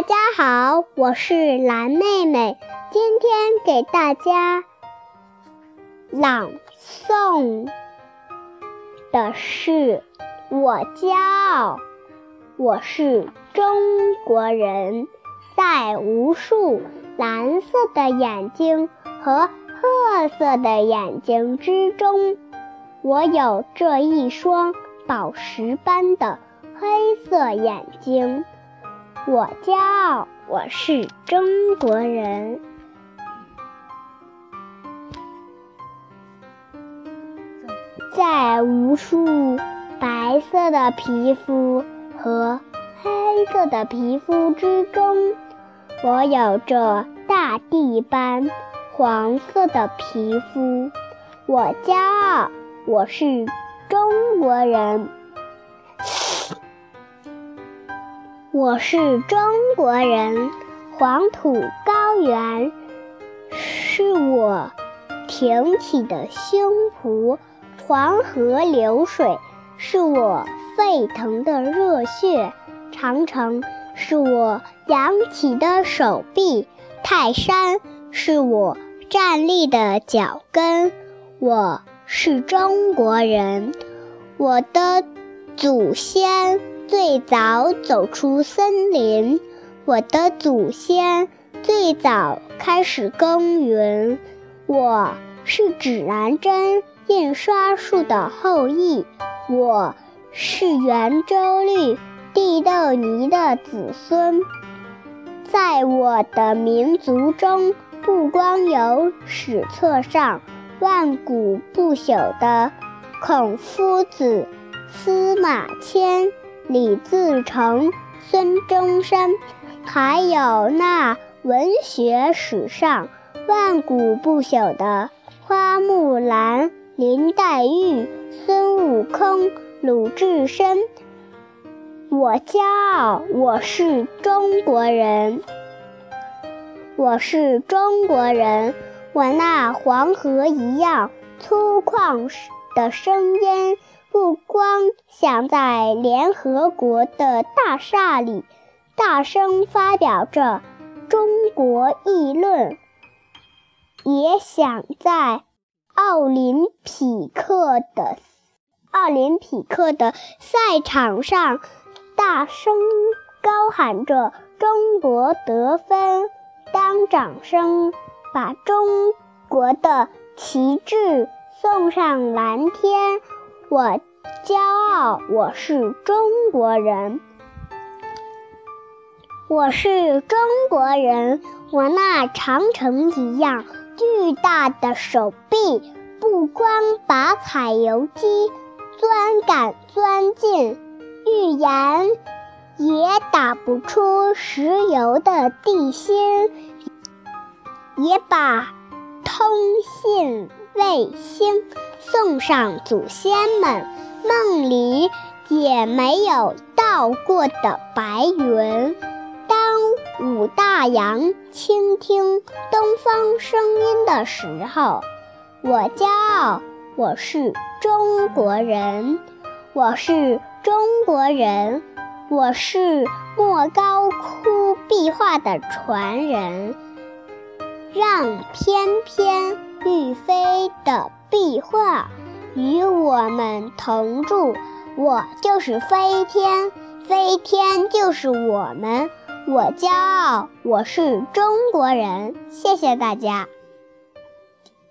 大家好，我是蓝妹妹，今天给大家朗诵的是《我骄傲》。我是中国人，在无数蓝色的眼睛和褐色的眼睛之中，我有这一双宝石般的黑色眼睛。我骄傲，我是中国人。在无数白色的皮肤和黑色的皮肤之中，我有着大地般黄色的皮肤。我骄傲，我是中国人。我是中国人，黄土高原是我挺起的胸脯，黄河流水是我沸腾的热血，长城是我扬起的手臂，泰山是我站立的脚跟。我是中国人，我的祖先。最早走出森林，我的祖先最早开始耕耘。我是指南针印刷术的后裔，我是圆周率地豆泥的子孙。在我的民族中，不光有史册上万古不朽的孔夫子、司马迁。李自成、孙中山，还有那文学史上。万古不朽的花木兰、林黛玉、孙悟空、鲁智深。我骄傲，我是中国人。我是中国人，我那黄河一样粗犷的声音。不光想在联合国的大厦里大声发表着中国议论，也想在奥林匹克的奥林匹克的赛场上大声高喊着“中国得分”。当掌声把中国的旗帜送上蓝天。我骄傲，我是中国人。我是中国人，我那长城一样巨大的手臂，不光把采油机钻杆钻进，预言也打不出石油的地心，也把通信卫星。送上祖先们梦里也没有到过的白云。当五大洋倾听东方声音的时候，我骄傲，我是中国人，我是中国人，我是莫高窟壁画的传人，让翩翩欲飞的。壁画与我们同住，我就是飞天，飞天就是我们。我骄傲，我是中国人。谢谢大家。